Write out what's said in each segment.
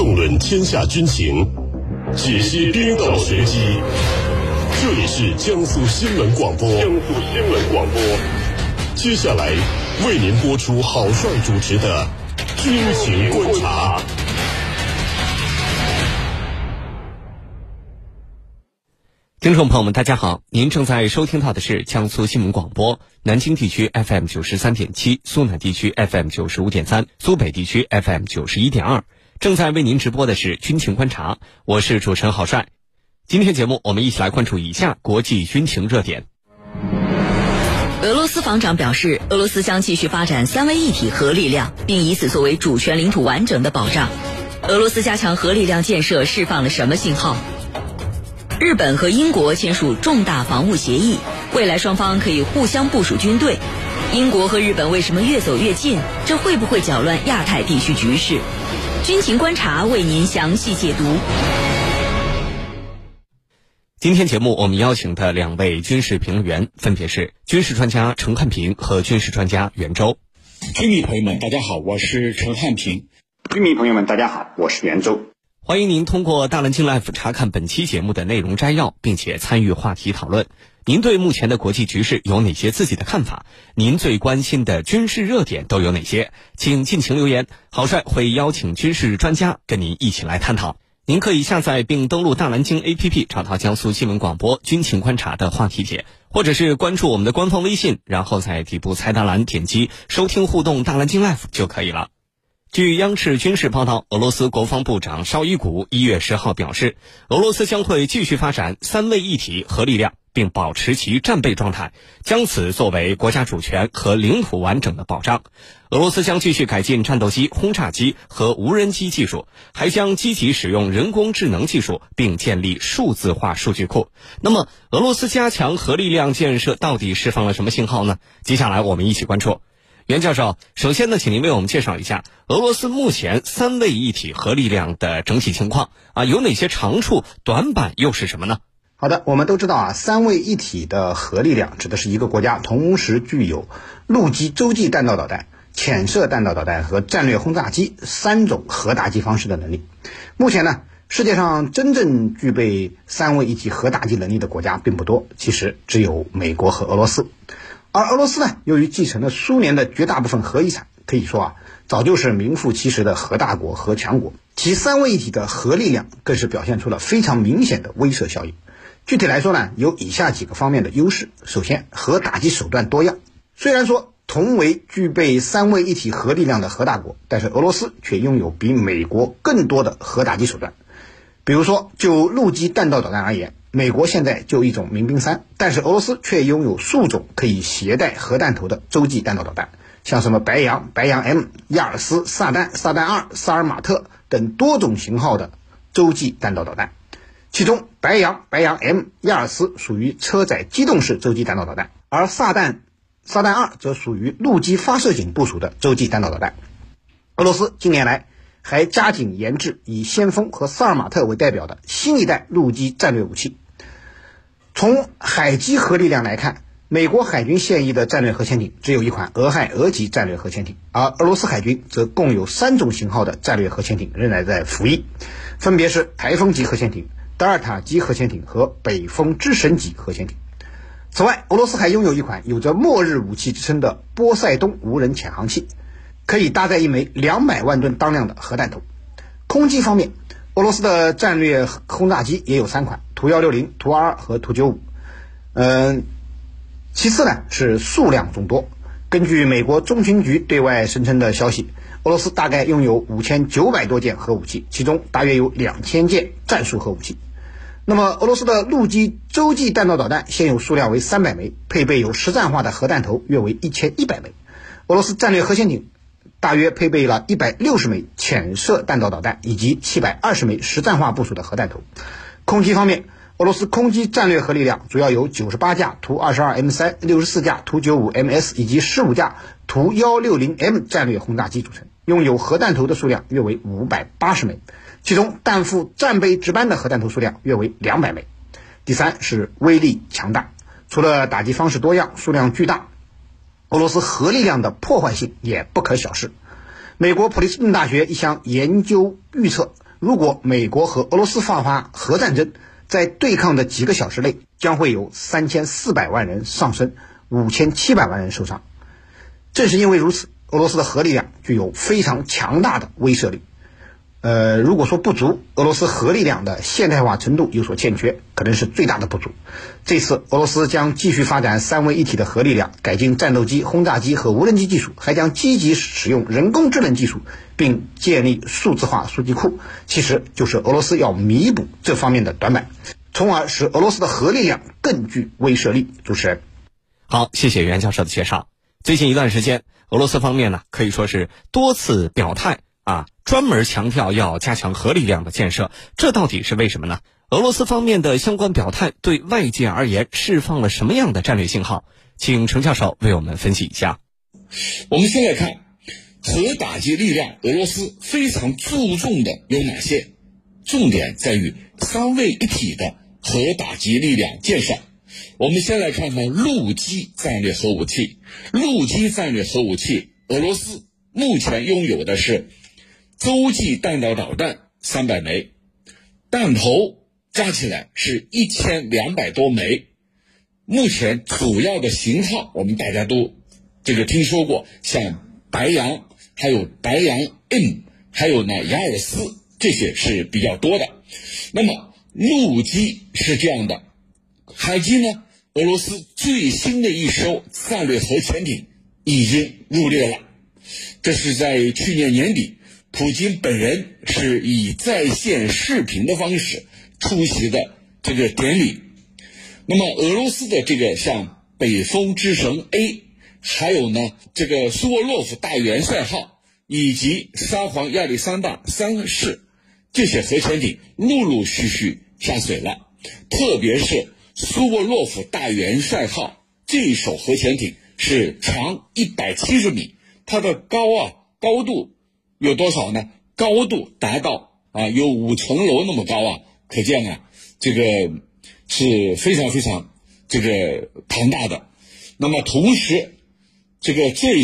纵论天下军情，解析兵道玄机。这里是江苏新闻广播。江苏新闻广播。接下来为您播出郝帅主持的《军情观察》。听众朋友们，大家好，您正在收听到的是江苏新闻广播南京地区 FM 九十三点七，苏南地区 FM 九十五点三，苏北地区 FM 九十一点二。正在为您直播的是军情观察，我是主持人郝帅。今天节目，我们一起来关注以下国际军情热点。俄罗斯防长表示，俄罗斯将继续发展三位一体核力量，并以此作为主权领土完整的保障。俄罗斯加强核力量建设释放了什么信号？日本和英国签署重大防务协议，未来双方可以互相部署军队。英国和日本为什么越走越近？这会不会搅乱亚太地区局势？军情观察为您详细解读。今天节目我们邀请的两位军事评论员分别是军事专家陈汉平和军事专家袁周。军迷朋友们，大家好，我是陈汉平。军迷朋友们，大家好，我是袁周。欢迎您通过大蓝鲸 Life 查看本期节目的内容摘要，并且参与话题讨论。您对目前的国际局势有哪些自己的看法？您最关心的军事热点都有哪些？请尽情留言，郝帅会邀请军事专家跟您一起来探讨。您可以下载并登录大蓝鲸 APP，找到江苏新闻广播军情观察的话题帖，或者是关注我们的官方微信，然后在底部菜单栏点击收听互动大蓝鲸 Life 就可以了。据央视军事报道，俄罗斯国防部长绍伊古一月十号表示，俄罗斯将会继续发展三位一体核力量，并保持其战备状态，将此作为国家主权和领土完整的保障。俄罗斯将继续改进战斗机、轰炸机和无人机技术，还将积极使用人工智能技术，并建立数字化数据库。那么，俄罗斯加强核力量建设到底释放了什么信号呢？接下来我们一起关注。袁教授，首先呢，请您为我们介绍一下俄罗斯目前三位一体核力量的整体情况啊，有哪些长处，短板又是什么呢？好的，我们都知道啊，三位一体的核力量指的是一个国家同时具有陆基洲际弹道导弹、潜射弹道导弹和战略轰炸机三种核打击方式的能力。目前呢，世界上真正具备三位一体核打击能力的国家并不多，其实只有美国和俄罗斯。而俄罗斯呢，由于继承了苏联的绝大部分核遗产，可以说啊，早就是名副其实的核大国、核强国。其三位一体的核力量更是表现出了非常明显的威慑效应。具体来说呢，有以下几个方面的优势：首先，核打击手段多样。虽然说同为具备三位一体核力量的核大国，但是俄罗斯却拥有比美国更多的核打击手段。比如说，就陆基弹道导弹而言。美国现在就一种民兵三，但是俄罗斯却拥有数种可以携带核弹头的洲际弹道导弹，像什么白杨、白杨 M、亚尔斯、撒旦、撒旦二、萨尔马特等多种型号的洲际弹道导弹。其中，白杨、白杨 M、亚尔斯属于车载机动式洲际弹道导弹，而撒旦、撒旦二则属于陆基发射井部署的洲际弹道导弹。俄罗斯近年来。还加紧研制以先锋和萨尔马特为代表的新一代陆基战略武器。从海基核力量来看，美国海军现役的战略核潜艇只有一款俄亥俄级战略核潜艇，而俄罗斯海军则共有三种型号的战略核潜艇仍然在服役，分别是台风级核潜艇、德尔塔级核潜艇和北风之神级核潜艇。此外，俄罗斯还拥有一款有着“末日武器”之称的波塞冬无人潜航器。可以搭载一枚两百万吨当量的核弹头。空机方面，俄罗斯的战略轰炸机也有三款：图幺六零、图二二和图九五。嗯，其次呢是数量众多。根据美国中情局对外声称的消息，俄罗斯大概拥有五千九百多件核武器，其中大约有两千件战术核武器。那么，俄罗斯的陆基洲际弹道导弹现有数量为三百枚，配备有实战化的核弹头约为一千一百枚。俄罗斯战略核潜艇。大约配备了一百六十枚潜射弹道导弹以及七百二十枚实战化部署的核弹头。空机方面，俄罗斯空机战略核力量主要由九十八架图二十二 M 三、六十四架图九五 MS 以及十五架图幺六零 M 战略轰炸机组成，拥有核弹头的数量约为五百八十枚，其中担负战备值班的核弹头数量约为两百枚。第三是威力强大，除了打击方式多样、数量巨大。俄罗斯核力量的破坏性也不可小视。美国普林斯顿大学一项研究预测，如果美国和俄罗斯爆发核战争，在对抗的几个小时内，将会有三千四百万人丧生，五千七百万人受伤。正是因为如此，俄罗斯的核力量具有非常强大的威慑力。呃，如果说不足，俄罗斯核力量的现代化程度有所欠缺，可能是最大的不足。这次俄罗斯将继续发展三位一体的核力量，改进战斗机、轰炸机和无人机技术，还将积极使用人工智能技术，并建立数字化数据库。其实就是俄罗斯要弥补这方面的短板，从而使俄罗斯的核力量更具威慑力。主持人，好，谢谢袁教授的介绍。最近一段时间，俄罗斯方面呢可以说是多次表态。啊，专门强调要加强核力量的建设，这到底是为什么呢？俄罗斯方面的相关表态对外界而言释放了什么样的战略信号？请程教授为我们分析一下。我们先来看核打击力量，俄罗斯非常注重的有哪些？重点在于三位一体的核打击力量建设。我们先来看看陆基战略核武器。陆基战略核武器，俄罗斯目前拥有的是。洲际弹道导弹三百枚，弹头加起来是一千两百多枚。目前主要的型号，我们大家都这个听说过，像白杨，还有白杨 M，还有呢雅尔斯，这些是比较多的。那么陆基是这样的，海基呢？俄罗斯最新的一艘战略核潜艇已经入列了，这是在去年年底。普京本人是以在线视频的方式出席的这个典礼。那么，俄罗斯的这个像北风之神 A，还有呢这个苏沃洛夫大元帅号以及沙皇亚历山大三世这些核潜艇陆陆续续下水了。特别是苏沃洛夫大元帅号这一艘核潜艇是长一百七十米，它的高啊高度。有多少呢？高度达到啊，有五层楼那么高啊！可见啊，这个是非常非常这个庞大的。那么同时，这个这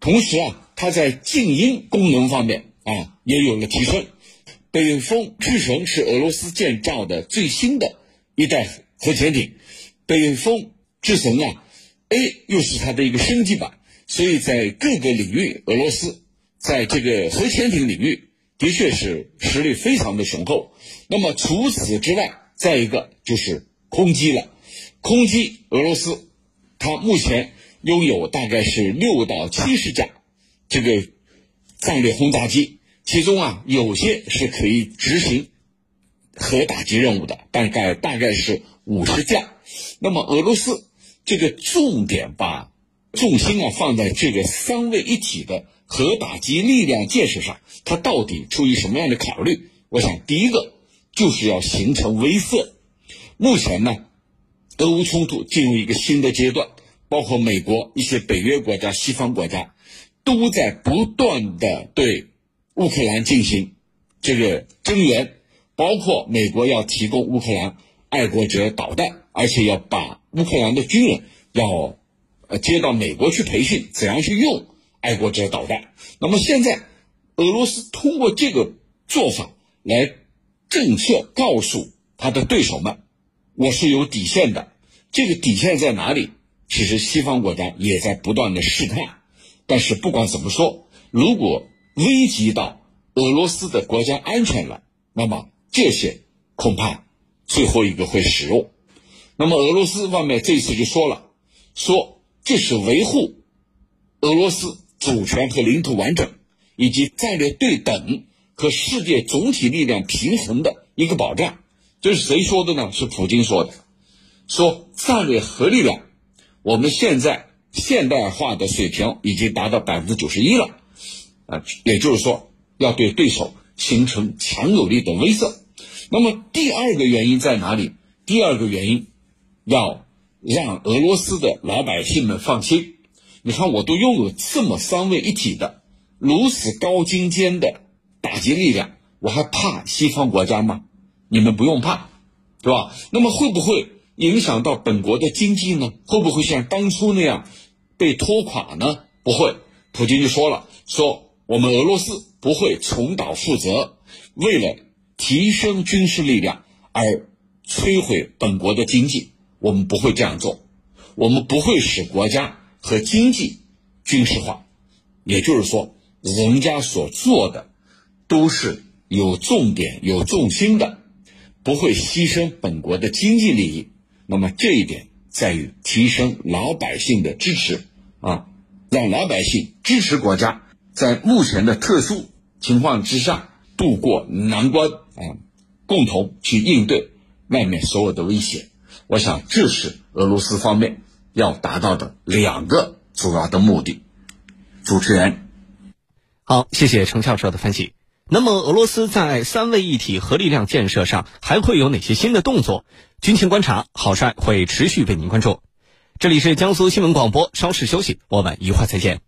同时啊，它在静音功能方面啊也有了提升。北风之神是俄罗斯建造的最新的一代核潜艇，北风之神啊 A 又是它的一个升级版，所以在各个领域，俄罗斯。在这个核潜艇领域，的确是实力非常的雄厚。那么除此之外，再一个就是空机了。空机，俄罗斯它目前拥有大概是六到七十架这个战略轰炸机，其中啊有些是可以执行核打击任务的，大概大概是五十架。那么俄罗斯这个重点把重心啊放在这个三位一体的。核打击力量建设上，它到底出于什么样的考虑？我想，第一个就是要形成威慑。目前呢，俄乌冲突进入一个新的阶段，包括美国一些北约国家、西方国家都在不断的对乌克兰进行这个增援，包括美国要提供乌克兰爱国者导弹，而且要把乌克兰的军人要接到美国去培训，怎样去用。爱国者导弹。那么现在，俄罗斯通过这个做法来政策告诉他的对手们，我是有底线的。这个底线在哪里？其实西方国家也在不断的试探。但是不管怎么说，如果危及到俄罗斯的国家安全了，那么这些恐怕最后一个会使用。那么俄罗斯方面这次就说了，说这是维护俄罗斯。主权和领土完整，以及战略对等和世界总体力量平衡的一个保障，这是谁说的呢？是普京说的。说战略核力量，我们现在现代化的水平已经达到百分之九十一了，啊，也就是说要对对手形成强有力的威慑。那么第二个原因在哪里？第二个原因要让俄罗斯的老百姓们放心。你看，我都拥有这么三位一体的如此高精尖的打击力量，我还怕西方国家吗？你们不用怕，对吧？那么会不会影响到本国的经济呢？会不会像当初那样被拖垮呢？不会。普京就说了，说我们俄罗斯不会重蹈覆辙。为了提升军事力量而摧毁本国的经济，我们不会这样做。我们不会使国家和经济军事化，也就是说，人家所做的都是有重点、有重心的，不会牺牲本国的经济利益。那么这一点在于提升老百姓的支持啊，让老百姓支持国家，在目前的特殊情况之下渡过难关啊，共同去应对外面所有的威胁。我想，这是俄罗斯方面。要达到的两个主要的目的。主持人，好，谢谢程教授的分析。那么，俄罗斯在三位一体核力量建设上还会有哪些新的动作？军情观察，郝帅会持续为您关注。这里是江苏新闻广播，稍事休息，我们一会儿再见。